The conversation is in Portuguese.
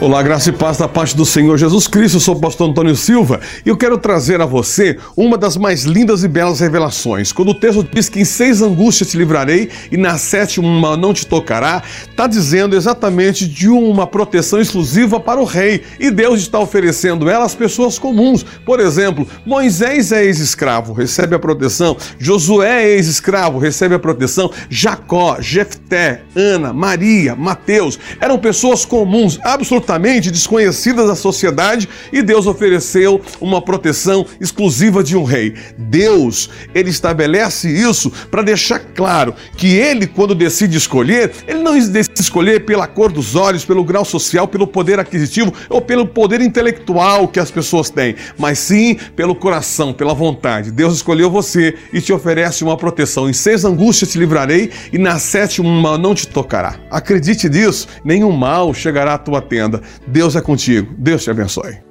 Olá, graça e paz da parte do Senhor Jesus Cristo. Eu sou o pastor Antônio Silva e eu quero trazer a você uma das mais lindas e belas revelações. Quando o texto diz que em seis angústias te livrarei e na sétima não te tocará, está dizendo exatamente de uma proteção exclusiva para o rei e Deus está oferecendo ela às pessoas comuns. Por exemplo, Moisés é ex-escravo, recebe a proteção. Josué é ex-escravo, recebe a proteção. Jacó, Jefté, Ana, Maria, Mateus eram pessoas comuns, absolutamente desconhecidas da sociedade e Deus ofereceu uma proteção exclusiva de um rei. Deus, ele estabelece isso para deixar claro que ele, quando decide escolher, ele não decide escolher pela cor dos olhos, pelo grau social, pelo poder aquisitivo ou pelo poder intelectual que as pessoas têm, mas sim pelo coração, pela vontade. Deus escolheu você e te oferece uma proteção. Em seis angústias te livrarei e na sétima não te tocará. Acredite nisso, nenhum mal chegará à tua tenda. Deus é contigo. Deus te abençoe.